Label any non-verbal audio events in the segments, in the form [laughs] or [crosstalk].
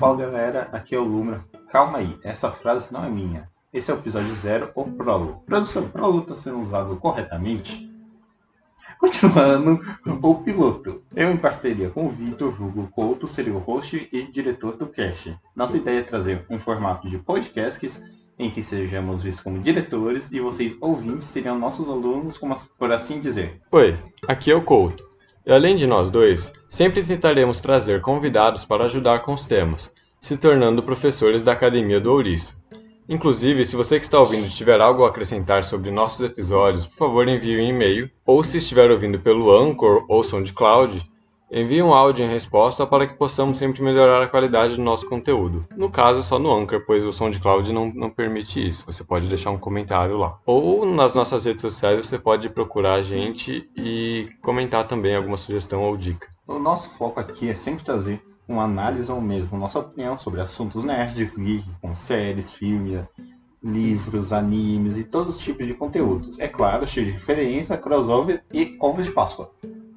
Fala galera, aqui é o Lumra. Calma aí, essa frase não é minha. Esse é o episódio zero, o prólogo. Produção, o prólogo está sendo usado corretamente? Continuando, [laughs] o piloto. Eu, em parceria com o Vitor Hugo Couto, seria o host e diretor do cast. Nossa ideia é trazer um formato de podcasts em que sejamos vistos como diretores e vocês, ouvintes, seriam nossos alunos, como, por assim dizer. Oi, aqui é o Couto. E além de nós dois, sempre tentaremos trazer convidados para ajudar com os temas, se tornando professores da Academia do Ouriço. Inclusive, se você que está ouvindo tiver algo a acrescentar sobre nossos episódios, por favor envie um e-mail, ou se estiver ouvindo pelo Anchor ou SoundCloud, envie um áudio em resposta para que possamos sempre melhorar a qualidade do nosso conteúdo. No caso, só no Anchor, pois o SoundCloud não, não permite isso. Você pode deixar um comentário lá. Ou nas nossas redes sociais você pode procurar a gente e comentar também alguma sugestão ou dica. O nosso foco aqui é sempre trazer uma análise ou mesmo nossa opinião sobre assuntos nerds, geek, com séries, filmes, livros, animes e todos os tipos de conteúdos. É claro, cheio de referência, crossover e ovos de Páscoa.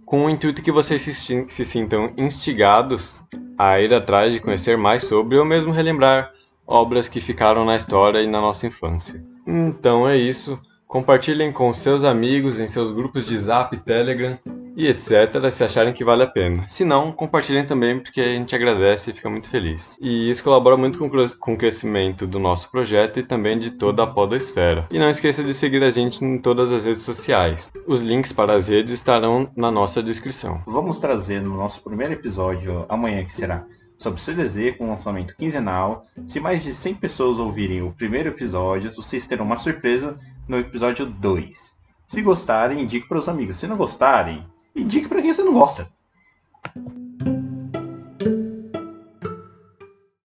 Com o intuito que vocês se, se sintam instigados a ir atrás de conhecer mais sobre ou mesmo relembrar obras que ficaram na história e na nossa infância. Então é isso. Compartilhem com seus amigos em seus grupos de Zap, Telegram e etc. se acharem que vale a pena. Se não, compartilhem também porque a gente agradece e fica muito feliz. E isso colabora muito com o crescimento do nosso projeto e também de toda a podosfera. E não esqueça de seguir a gente em todas as redes sociais. Os links para as redes estarão na nossa descrição. Vamos trazer no nosso primeiro episódio, amanhã que será, sobre CDZ com lançamento quinzenal. Se mais de 100 pessoas ouvirem o primeiro episódio, vocês terão uma surpresa no episódio 2. Se gostarem, indique para os amigos. Se não gostarem, e diga para quem você não gosta.